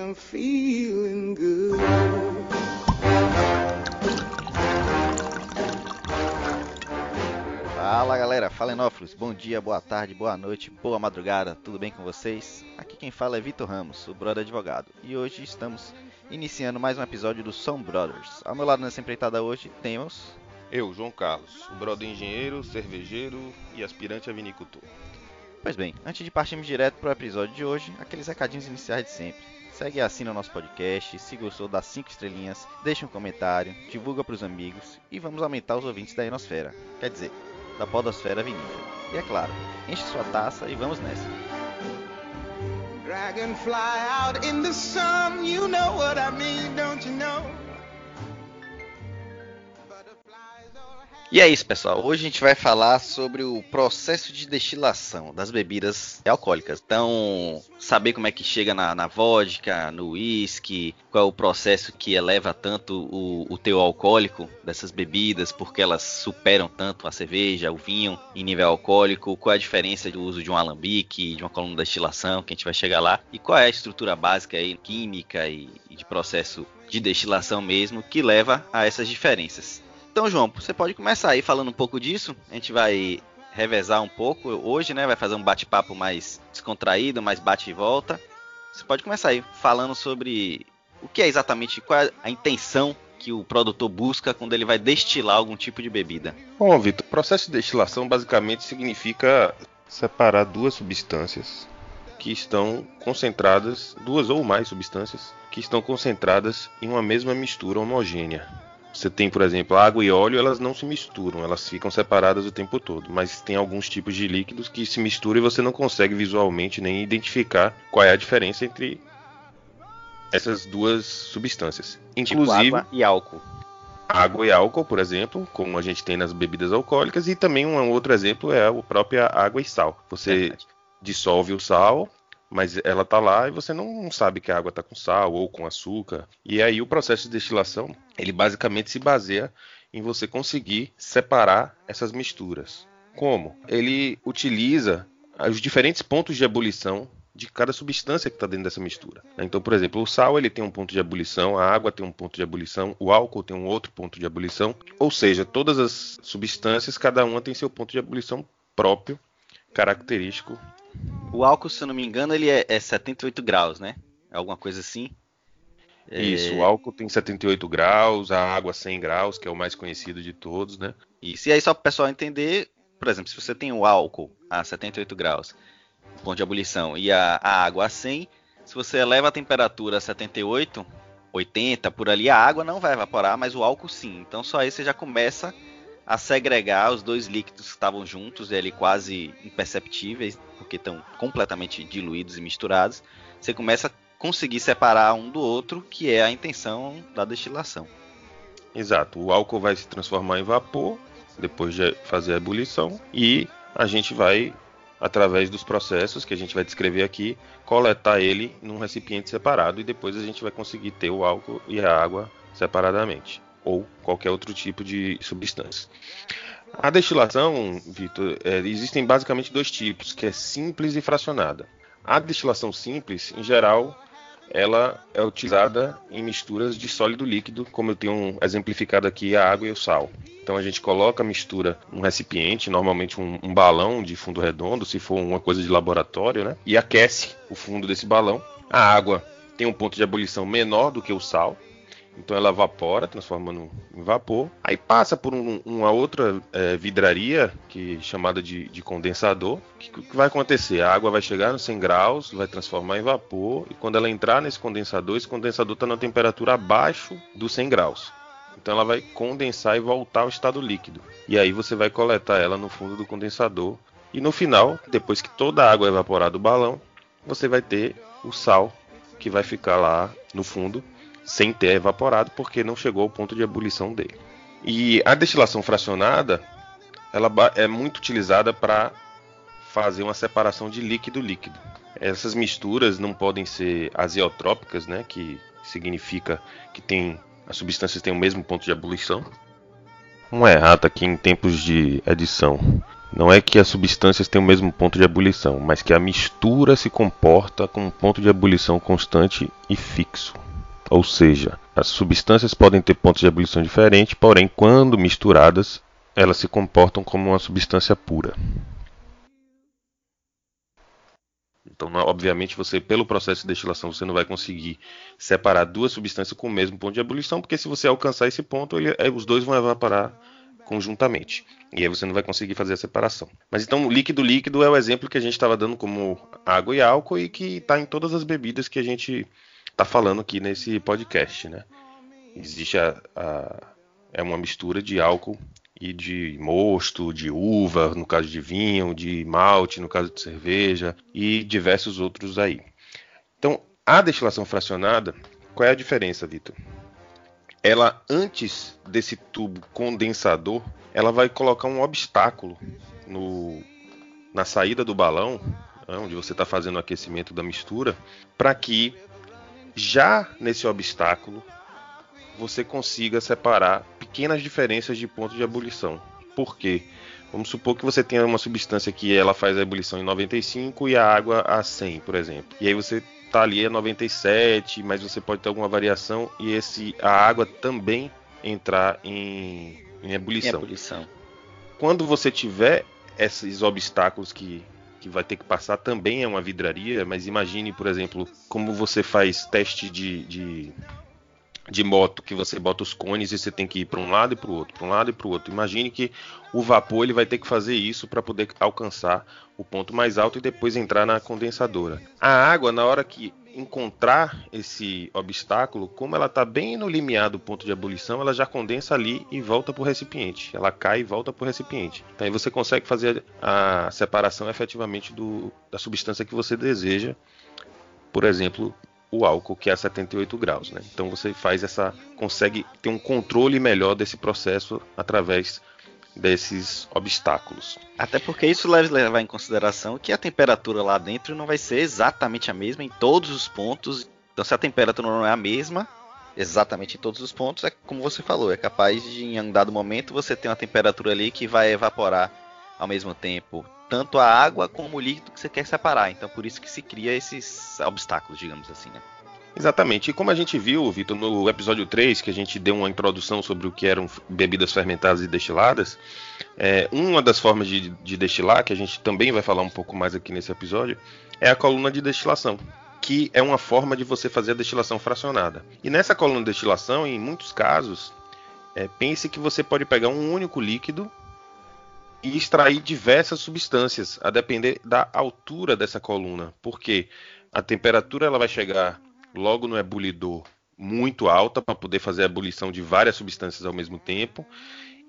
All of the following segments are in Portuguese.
and I'm feeling good. Fala galera, Falenófilos, bom dia, boa tarde, boa noite, boa madrugada, tudo bem com vocês? Aqui quem fala é Vitor Ramos, o brother advogado, e hoje estamos iniciando mais um episódio do Som Brothers. Ao meu lado nessa empreitada hoje temos. Eu, João Carlos, o brother engenheiro, cervejeiro e aspirante a vinicultor. Pois bem, antes de partirmos direto para o episódio de hoje, aqueles recadinhos iniciais de sempre. Segue e assina o nosso podcast, se gostou, dá 5 estrelinhas, deixa um comentário, divulga para os amigos e vamos aumentar os ouvintes da Enosfera. Quer dizer, da podosfera vinícola. E é claro, enche sua taça e vamos nessa. Dragonfly out in the sun, you know what I mean, don't you know? E é isso, pessoal. Hoje a gente vai falar sobre o processo de destilação das bebidas alcoólicas. Então, saber como é que chega na, na vodka, no whisky, qual é o processo que eleva tanto o, o teu alcoólico dessas bebidas, porque elas superam tanto a cerveja, o vinho em nível alcoólico, qual é a diferença do uso de um alambique, de uma coluna de destilação, que a gente vai chegar lá, e qual é a estrutura básica aí, química e, e de processo de destilação mesmo que leva a essas diferenças. Então, João, você pode começar aí falando um pouco disso. A gente vai revezar um pouco hoje, né? Vai fazer um bate-papo mais descontraído, mais bate e volta. Você pode começar aí falando sobre o que é exatamente, qual é a intenção que o produtor busca quando ele vai destilar algum tipo de bebida. Bom, Vitor, processo de destilação basicamente significa separar duas substâncias que estão concentradas, duas ou mais substâncias que estão concentradas em uma mesma mistura homogênea. Você tem, por exemplo, água e óleo, elas não se misturam, elas ficam separadas o tempo todo. Mas tem alguns tipos de líquidos que se misturam e você não consegue visualmente nem identificar qual é a diferença entre essas duas substâncias. Inclusive, Tipo água e álcool. água e álcool, por exemplo, como a gente tem nas bebidas alcoólicas, e também um outro exemplo é a própria água e sal. Você Verdade. dissolve o sal, mas ela tá lá e você não sabe que a água tá com sal ou com açúcar. E aí o processo de destilação, ele basicamente se baseia em você conseguir separar essas misturas. Como? Ele utiliza os diferentes pontos de ebulição de cada substância que está dentro dessa mistura. né? Então, por exemplo, o sal ele tem um ponto de ebulição, a água tem um ponto de ebulição, o álcool tem um outro ponto de ebulição. Ou seja, todas as substâncias, cada uma tem seu ponto de ebulição próprio, característico O álcool, se eu não me engano, ele é, é 78 graus, né? É alguma coisa assim. É, Isso, o álcool tem 78 graus, a água 100 graus, que é o mais conhecido de todos, né? Isso. E aí, só para o pessoal entender, por exemplo, se você tem o álcool a 78 graus, ponto de ebulição, e a, a água a 100, se você eleva a temperatura a 78, 80, por ali, a água não vai evaporar, mas o álcool sim. Então, só aí você já começa a segregar os dois líquidos que estavam juntos, ali quase imperceptíveis, porque estão completamente diluídos e misturados. Você começa a conseguir separar um do outro, que é a intenção da destilação. Exato, o álcool vai se transformar em vapor depois de fazer a ebulição e a gente vai, através dos processos que a gente vai descrever aqui, coletar ele num recipiente separado e depois a gente vai conseguir ter o álcool e a água separadamente ou qualquer outro tipo de substância. A destilação, Vitor, é, existem basicamente dois tipos, que é simples e fracionada. A destilação simples, em geral, ela é utilizada em misturas de sólido líquido, como eu tenho exemplificado aqui a água e o sal. Então a gente coloca a mistura num recipiente, normalmente um, um balão de fundo redondo, se for uma coisa de laboratório, né? E aquece o fundo desse balão. A água tem um ponto de ebulição menor do que o sal, então ela evapora, transformando em vapor. Aí passa por um- uma outra eh, vidraria, que chamada de, de condensador. O que, que vai acontecer? A água vai chegar nos 100 graus, vai transformar em vapor. E quando ela entrar nesse condensador, esse condensador está na temperatura abaixo dos 100 graus. Então ela vai condensar e voltar ao estado líquido. E aí você vai coletar ela no fundo do condensador. E no final, depois que toda a água evaporar do balão, você vai ter o sal que vai ficar lá no fundo sem ter evaporado, porque não chegou ao ponto de ebulição dele. E a destilação fracionada, ela é muito utilizada para fazer uma separação de líquido-líquido. Essas misturas não podem ser azeotrópicas, né, que significa que tem as substâncias têm o mesmo ponto de ebulição. Um errado aqui em tempos de edição. Não é que as substâncias têm o mesmo ponto de ebulição, mas que a mistura se comporta com um ponto de ebulição constante e fixo. Ou seja, as substâncias podem ter pontos de ebulição diferentes, porém, quando misturadas, elas se comportam como uma substância pura. Então, obviamente, você, pelo processo de destilação, você não vai conseguir separar duas substâncias com o mesmo ponto de ebulição, porque se você alcançar esse ponto, ele, é, os dois vão evaporar conjuntamente. E aí você não vai conseguir fazer a separação. Mas então, líquido-líquido é o exemplo que a gente estava dando como água e álcool e que está em todas as bebidas que a gente está falando aqui nesse podcast, né? Existe a, a, é uma mistura de álcool e de mosto, de uva, no caso de vinho, de malte, no caso de cerveja e diversos outros aí. Então, a destilação fracionada, qual é a diferença, Vitor? Ela antes desse tubo condensador, ela vai colocar um obstáculo no, na saída do balão, né, onde você está fazendo o aquecimento da mistura, para que já nesse obstáculo você consiga separar pequenas diferenças de ponto de ebulição. Por quê? Vamos supor que você tenha uma substância que ela faz a ebulição em 95 e a água a 100, por exemplo. E aí você está ali a 97, mas você pode ter alguma variação e esse a água também entrar em, em ebulição. Em ebulição. Quando você tiver esses obstáculos que que vai ter que passar também é uma vidraria, mas imagine, por exemplo, como você faz teste de, de de moto que você bota os cones e você tem que ir para um lado e para o outro, para um lado e para o outro. Imagine que o vapor ele vai ter que fazer isso para poder alcançar o ponto mais alto e depois entrar na condensadora. A água, na hora que encontrar esse obstáculo, como ela está bem no limiar do ponto de ebulição, ela já condensa ali e volta para o recipiente. Ela cai e volta para o recipiente. Então aí você consegue fazer a separação efetivamente do, da substância que você deseja. Por exemplo, o álcool que é a 78 graus, né? Então você faz essa consegue ter um controle melhor desse processo através desses obstáculos. Até porque isso deve levar em consideração que a temperatura lá dentro não vai ser exatamente a mesma em todos os pontos. Então se a temperatura não é a mesma exatamente em todos os pontos, é como você falou, é capaz de em um dado momento você ter uma temperatura ali que vai evaporar ao mesmo tempo tanto a água como o líquido que você quer separar. Então por isso que se cria esses obstáculos, digamos assim, né? Exatamente. E como a gente viu, Vitor, no episódio 3, que a gente deu uma introdução sobre o que eram bebidas fermentadas e destiladas, é, uma das formas de, de destilar, que a gente também vai falar um pouco mais aqui nesse episódio, é a coluna de destilação que é uma forma de você fazer a destilação fracionada. E nessa coluna de destilação, em muitos casos, é, pense que você pode pegar um único líquido e extrair diversas substâncias, a depender da altura dessa coluna, porque a temperatura ela vai chegar logo no ebulidor muito alta para poder fazer a ebulição de várias substâncias ao mesmo tempo,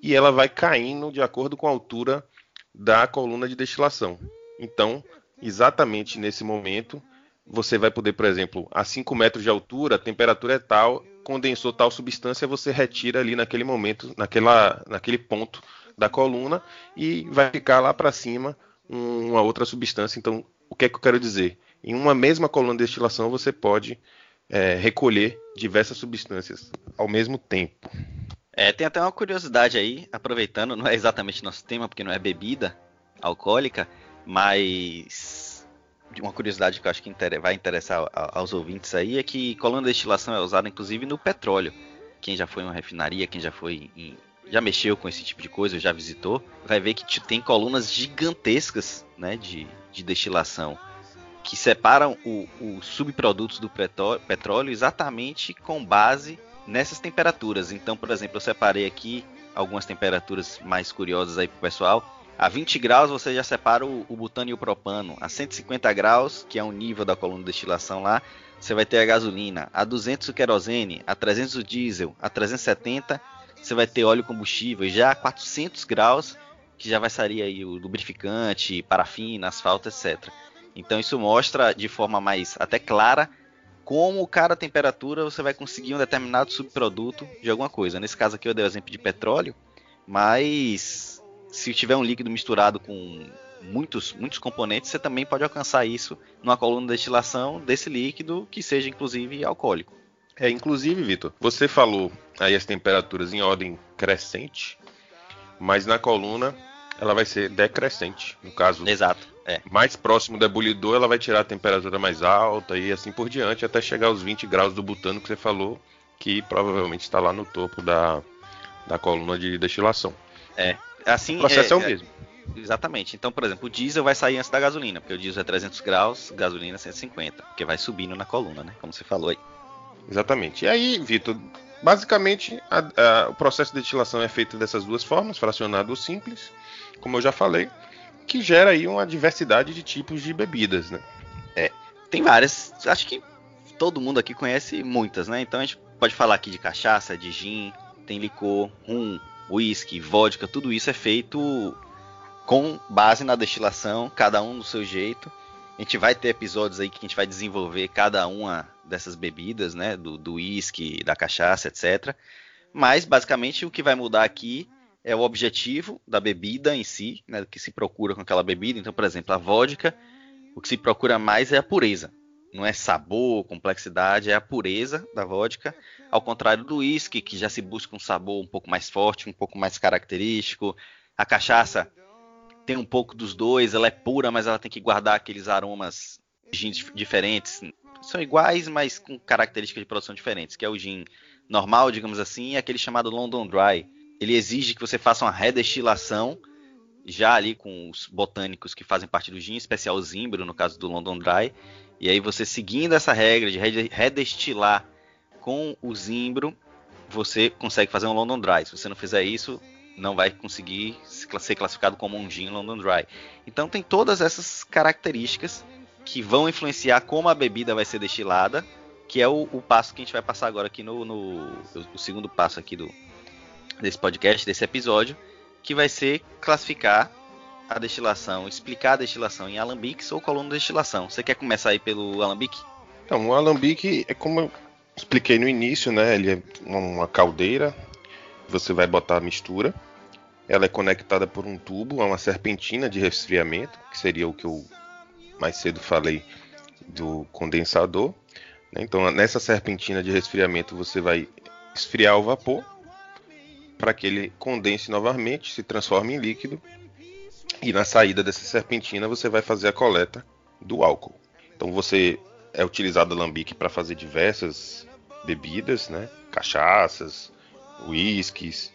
e ela vai caindo de acordo com a altura da coluna de destilação. Então, exatamente nesse momento, você vai poder, por exemplo, a 5 metros de altura, a temperatura é tal, condensou tal substância, você retira ali naquele momento, naquela, naquele ponto da coluna e vai ficar lá para cima uma outra substância. Então, o que é que eu quero dizer? Em uma mesma coluna de destilação você pode é, recolher diversas substâncias ao mesmo tempo. É, tem até uma curiosidade aí, aproveitando, não é exatamente nosso tema, porque não é bebida alcoólica, mas uma curiosidade que eu acho que vai interessar aos ouvintes aí é que coluna de destilação é usada inclusive no petróleo. Quem já foi em uma refinaria, quem já foi em, já mexeu com esse tipo de coisa, já visitou, vai ver que tem colunas gigantescas né, de, de destilação que separam os subprodutos do petróleo exatamente com base nessas temperaturas. Então, por exemplo, eu separei aqui algumas temperaturas mais curiosas aí para o pessoal. A 20 graus você já separa o, o, butano e o propano. A 150 graus, que é o nível da coluna de destilação lá, você vai ter a gasolina. A 200 o querosene, a 300 o diesel, a 370 você vai ter óleo combustível, já a 400 graus, que já vai sair aí o lubrificante, parafina, asfalto, etc. Então isso mostra de forma mais até clara como cada temperatura você vai conseguir um determinado subproduto de alguma coisa. Nesse caso aqui eu dei o exemplo de petróleo, mas se tiver um líquido misturado com muitos, muitos componentes, você também pode alcançar isso numa coluna de destilação desse líquido que seja inclusive alcoólico. É, inclusive, Vitor, você falou aí as temperaturas em ordem crescente, mas na coluna ela vai ser decrescente. No caso, Exato. É. mais próximo do ebulidor, ela vai tirar a temperatura mais alta e assim por diante, até chegar aos 20 graus do butano que você falou, que provavelmente está lá no topo da, da coluna de destilação. É. Assim, O processo é, o é- mesmo. Exatamente. Então, por exemplo, o diesel vai sair antes da gasolina, porque o diesel é 300 graus, gasolina é 150, porque vai subindo na coluna, né? Como você falou aí. Exatamente. E aí, Vitor, basicamente a- a- o processo de destilação é feito dessas duas formas, fracionado ou simples, como eu já falei, que gera aí uma diversidade de tipos de bebidas, né? Tem várias, acho que todo mundo aqui conhece muitas, né? Então a gente pode falar aqui de cachaça, de gin, tem licor, rum, whisky, vodka, tudo isso é feito com base na destilação, cada um do seu jeito. A gente vai ter episódios aí que a gente vai desenvolver cada uma dessas bebidas, né? Do, do whisky, da cachaça, etc. Mas basicamente o que vai mudar aqui é o objetivo da bebida em si, né? Que se procura com aquela bebida. Então, por exemplo, a vodka, o que se procura mais é a pureza. Não é sabor, complexidade, é a pureza da vodka. Ao contrário do whisky, que já se busca um sabor um pouco mais forte, um pouco mais característico. A cachaça tem um pouco dos dois, ela é pura, mas ela tem que guardar aqueles aromas diferentes. São iguais, mas com características de produção diferentes, que é o gin normal, digamos assim, e aquele chamado London Dry. Ele exige que você faça uma redestilação já ali com os botânicos que fazem parte do gin, especial zimbro, no caso do London Dry. E aí você seguindo essa regra de rede- redestilar com o zimbro, você consegue fazer um London Dry. Se você não fizer isso, não vai conseguir ser classificado como um gin London Dry. Então tem todas essas características que vão influenciar como a bebida vai ser destilada, que é o, o passo que a gente vai passar agora aqui no, no- o, segundo passo aqui do desse podcast, desse episódio, que vai ser classificar a destilação, explicar a destilação em alambiques ou coluna de destilação. Você quer começar aí pelo alambique? Então, o alambique é como eu expliquei no início, né? Ele é uma caldeira, você vai botar a mistura. Ela é conectada por um tubo a uma serpentina de resfriamento, que seria o que eu mais cedo falei do condensador. né? Então, nessa serpentina de resfriamento, você vai esfriar o vapor para que ele condense novamente, se transforme em líquido. E na saída dessa serpentina, você vai fazer a coleta do álcool. Então, você é utilizado alambique para fazer diversas bebidas, né? Cachaças, uísques,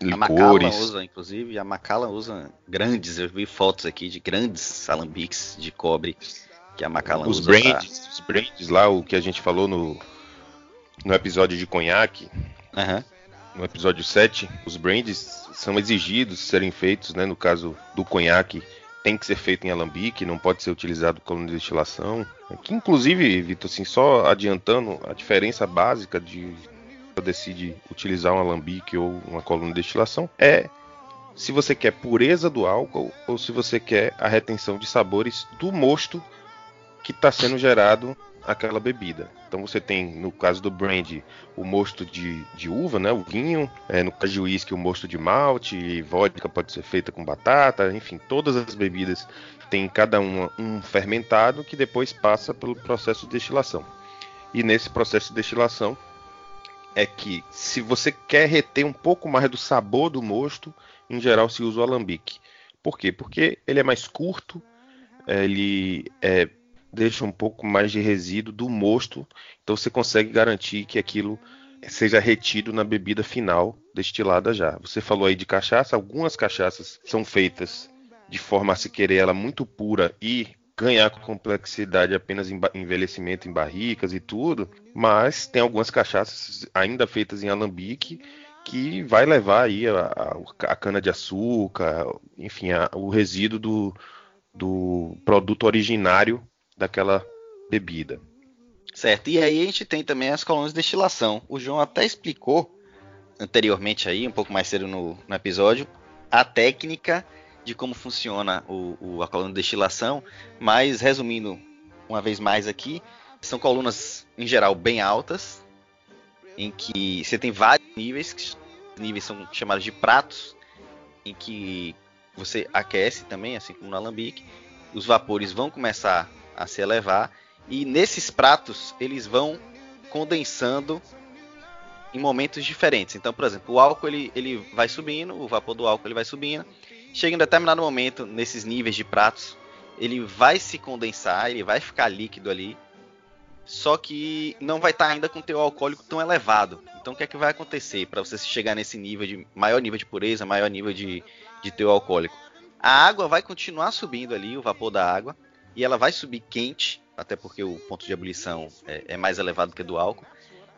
A Macallan licores. usa, inclusive, a Macallan usa grandes, eu vi fotos aqui de grandes alambiques de cobre que a Macallan Os usa. pra- brands, os brands lá, o que a gente falou no, no episódio de conhaque, Aham. no episódio 7, os brands são exigidos serem feitos, né? No caso do conhaque, tem que ser feito em alambique, não pode ser utilizado como de destilação. Que inclusive, Vitor, assim, só adiantando a diferença básica de decide utilizar um alambique ou uma coluna de destilação é se você quer pureza do álcool ou se você quer a retenção de sabores do mosto que está sendo gerado aquela bebida. Então você tem, no caso do brandy, o mosto de, de uva, né, o vinho. É, no caso de uísque, o mosto de malte. Vodka pode ser feita com batata. Enfim, todas as bebidas têm cada uma um fermentado que depois passa pelo processo de destilação. E nesse processo de destilação é que se você quer reter um pouco mais do sabor do mosto, em geral se usa o alambique. Por quê? Porque ele é mais curto, ele é, deixa um pouco mais de resíduo do mosto, então você consegue garantir que aquilo seja retido na bebida final destilada já. Você falou aí de cachaça, algumas cachaças são feitas de forma a se querer ela muito pura e ganhar complexidade apenas em envelhecimento em barricas e tudo, mas tem algumas cachaças ainda feitas em alambique que vai levar aí a, a- a cana de açúcar, enfim, a- o resíduo do, do produto originário daquela bebida. Certo. E aí a gente tem também as colunas de destilação. O João até explicou anteriormente aí, um pouco mais cedo no, no episódio, a técnica de como funciona o, o- a coluna de destilação, mas resumindo uma vez mais aqui, São colunas, em geral, bem altas, em que você tem vários níveis, que níveis são chamados de pratos, em que você aquece também, assim como no alambique, os vapores vão começar a se elevar e nesses pratos eles vão condensando em momentos diferentes. Então, por exemplo, o álcool ele, ele vai subindo, o vapor do álcool ele vai subindo, chega em determinado momento nesses níveis de pratos, ele vai se condensar, ele vai ficar líquido ali, só que não vai estar ainda com teor alcoólico tão elevado. Então, o que é que vai acontecer para você chegar nesse nível de maior nível de pureza, maior nível de, de teor alcoólico? A água vai continuar subindo ali, o vapor da água, e ela vai subir quente, até porque o ponto de ebulição é, é mais elevado que do álcool.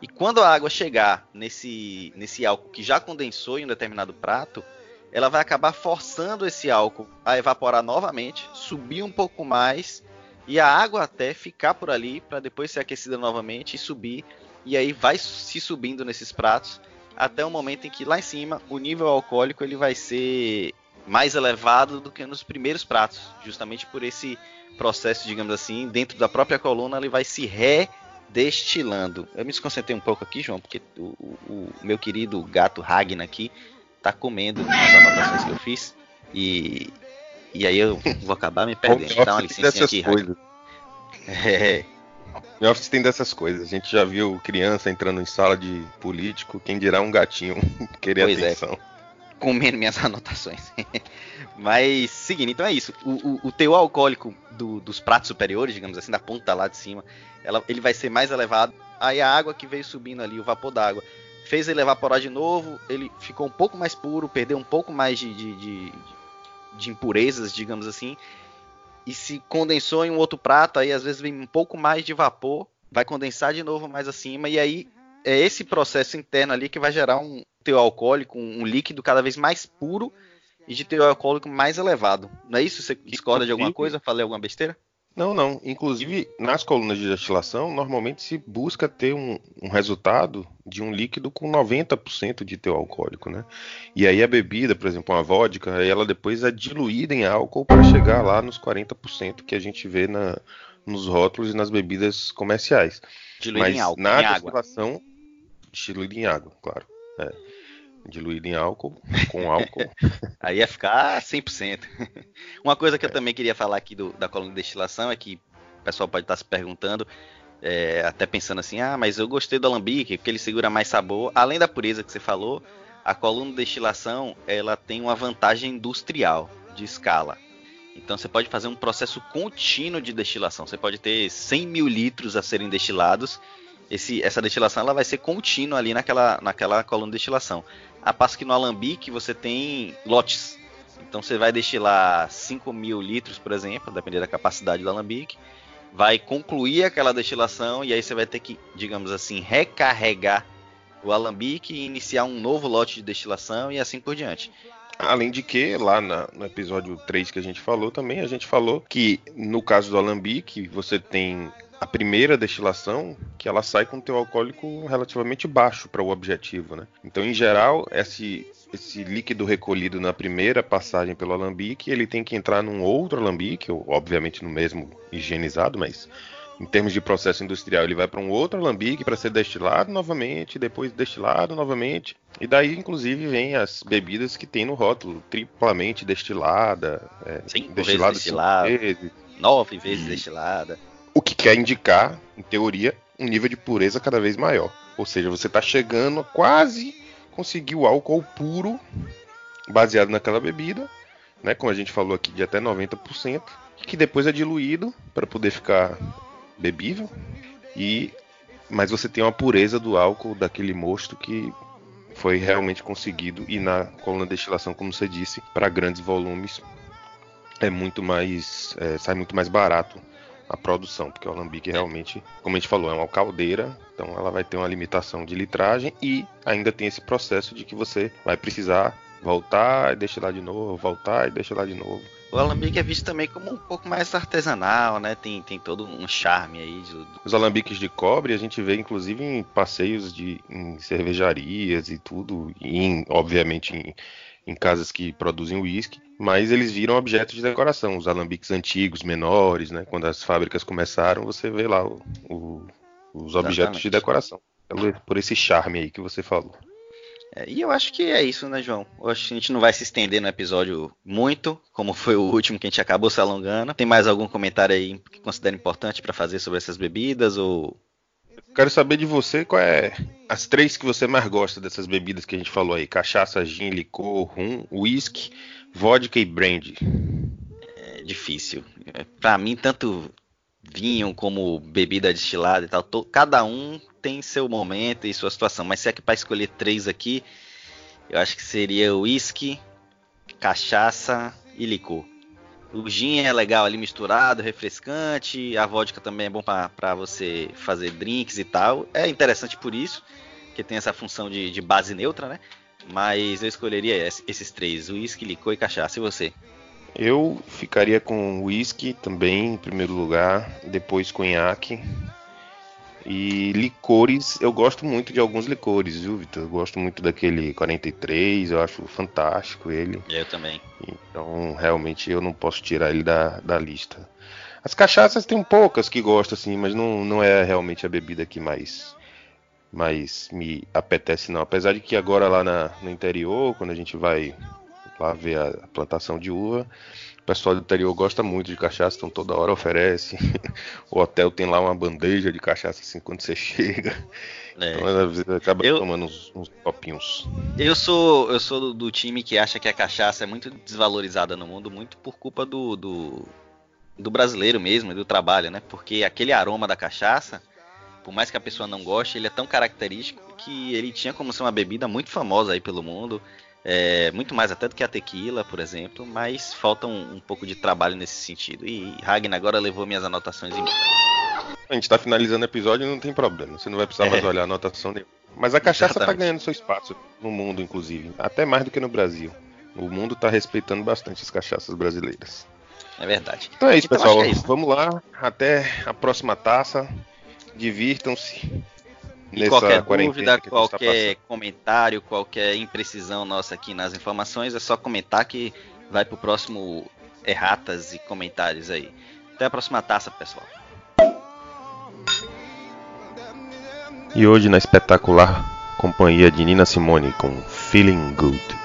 E quando a água chegar nesse, nesse álcool que já condensou em um determinado prato, ela vai acabar forçando esse álcool a evaporar novamente, subir um pouco mais e a água até ficar por ali para depois ser aquecida novamente e subir. E aí vai se subindo nesses pratos até o momento em que lá em cima o nível alcoólico ele vai ser mais elevado do que nos primeiros pratos, justamente por esse processo, digamos assim, dentro da própria coluna ele vai se redestilando. Eu me desconcentrei um pouco aqui, João, porque o, o, o meu querido gato Ragnar aqui tá comendo as anotações que eu fiz e e aí eu vou acabar me perdendo. Dá uma licença aqui, coisas. É. Meu office tem dessas coisas. A gente já viu criança entrando em sala de político, quem dirá um gatinho querer pois é. atenção. É comendo minhas anotações. Mas, seguindo, então é isso. O, o, o teor alcoólico do, dos pratos superiores, digamos assim, da ponta lá de cima, ela, ele vai ser mais elevado. Aí a água que veio subindo ali, o vapor d'água, fez ele evaporar de novo, ele ficou um pouco mais puro, perdeu um pouco mais de, de, de, de impurezas, digamos assim, e se condensou em um outro prato, aí às vezes vem um pouco mais de vapor, vai condensar de novo mais acima, e aí é esse processo interno ali que vai gerar um teor alcoólico, um líquido cada vez mais puro e de teor alcoólico mais elevado. Não é isso? Você discorda de alguma coisa? Falei alguma besteira? Não, não. Inclusive, nas colunas de destilação, normalmente se busca ter um, um resultado de um líquido com 90% de teor alcoólico, né? E aí a bebida, por exemplo, uma vodka, ela depois é diluída em álcool para chegar lá nos 40% que a gente vê na, nos rótulos e nas bebidas comerciais. Diluída Mas em álcool, na em destilação, água. diluída em água, claro. É diluído em álcool, com álcool. Aí ia ficar 100%. Uma coisa que é. eu também queria falar aqui do, da coluna de destilação é que o pessoal pode estar se perguntando, é, até pensando assim, ah, mas eu gostei do alambique, porque ele segura mais sabor. Além da pureza que você falou, a coluna de destilação ela tem uma vantagem industrial de escala. Então você pode fazer um processo contínuo de destilação. Você pode ter 100 mil litros a serem destilados. Esse, essa destilação ela vai ser contínua ali naquela, naquela coluna de destilação. A passo que no alambique você tem lotes. Então você vai destilar 5 mil litros, por exemplo, dependendo da capacidade do alambique. Vai concluir aquela destilação e aí você vai ter que, digamos assim, recarregar o alambique e iniciar um novo lote de destilação e assim por diante. Além de que, lá na, no episódio 3 que a gente falou também, a gente falou que no caso do alambique, você tem a primeira destilação que ela sai com um teor alcoólico relativamente baixo para o objetivo, né? Então, em geral, esse esse líquido recolhido na primeira passagem pelo alambique, ele tem que entrar num outro alambique, obviamente no mesmo higienizado, mas em termos de processo industrial, ele vai para um outro alambique para ser destilado novamente, depois destilado novamente. E daí, inclusive, vem as bebidas que tem no rótulo, triplamente destilada, é, cinco destilada vezes destilada, vezes. nove vezes destilada quer indicar, em teoria, um nível de pureza cada vez maior. Ou seja, você está chegando a quase conseguir o álcool puro baseado naquela bebida, né, como a gente falou aqui, de até 90%, que depois é diluído para poder ficar bebível. E mas você tem uma pureza do álcool daquele mosto que foi realmente conseguido e na coluna de destilação, como você disse, para grandes volumes é muito mais é, sai muito mais barato a produção, porque o alambique realmente, como a gente falou, é uma caldeira, então ela vai ter uma limitação de litragem e ainda tem esse processo de que você vai precisar voltar e deixar lá de novo, voltar e deixar lá de novo. O alambique é visto também como um pouco mais artesanal, né? Tem, tem todo um charme aí. De... Os alambiques de cobre a gente vê inclusive em passeios de em cervejarias e tudo, e em, obviamente em em casas que produzem uísque, mas eles viram objetos de decoração, os alambiques antigos, menores, né? Quando as fábricas começaram, você vê lá o, o, os objetos Exatamente. de decoração. Por esse charme aí que você falou. É, e eu acho que é isso, né, João? Eu acho que a gente não vai se estender no episódio muito, como foi o último que a gente acabou se alongando. Tem mais algum comentário aí que considera importante pra fazer sobre essas bebidas ou Quero saber de você qual é as três que você mais gosta dessas bebidas que a gente falou aí: cachaça, gin, licor, rum, whisky, vodka e brandy. é difícil? É, Pra mim, tanto vinho como bebida destilada e tal, to- cada um tem seu momento e sua situação. Mas se é que para escolher três aqui, eu acho que seria whisky, cachaça e licor. O gin é legal ali misturado, refrescante. A vodka também é bom para você fazer drinks e tal. É interessante por isso, que tem essa função de, de base neutra, né? Mas eu escolheria es- esses três: whisky, licor e cachaça. E você? Eu ficaria com whisky também em primeiro lugar, depois conhaque. E licores, eu gosto muito de alguns licores, viu, Vitor? Eu gosto muito daquele 43, eu acho fantástico ele. Eu também. Então, realmente, eu não posso tirar ele da, da lista. As cachaças tem poucas que gosto, assim, mas não, não é realmente a bebida que mais, mais me apetece, não. Apesar de que agora lá na- no interior, quando a gente vai lá ver a plantação de uva, pessoal do interior gosta muito de cachaça, então toda hora oferece. o hotel tem lá uma bandeja de cachaça, assim, quando você chega. É. Então, às vezes, acaba Eu- tomando uns, uns copinhos. Eu sou eu sou do, do time que acha que a cachaça é muito desvalorizada no mundo, muito por culpa do, do, do brasileiro mesmo, e do trabalho, né? Porque aquele aroma da cachaça, por mais que a pessoa não goste, ele é tão característico que ele tinha como ser uma bebida muito famosa aí pelo mundo. É, muito mais até do que a tequila, por exemplo, mas falta um, um pouco de trabalho nesse sentido. E Ragnar agora levou minhas anotações em A gente tá finalizando o episódio e não tem problema. Você não vai precisar mais É. olhar a anotação nenhuma. Mas a cachaça tá Exatamente. ganhando seu espaço no mundo, inclusive. Até mais do que no Brasil. O mundo tá respeitando bastante as cachaças brasileiras. É verdade. Então é isso, Então, pessoal. é isso. Vamos lá. Até a próxima taça. Divirtam-se. E qualquer dúvida, tá qualquer comentário, qualquer imprecisão nossa aqui nas informações, é só comentar que vai pro próximo erratas e comentários aí. Até a próxima taça, pessoal. E hoje na espetacular companhia de Nina Simone com Feeling Good.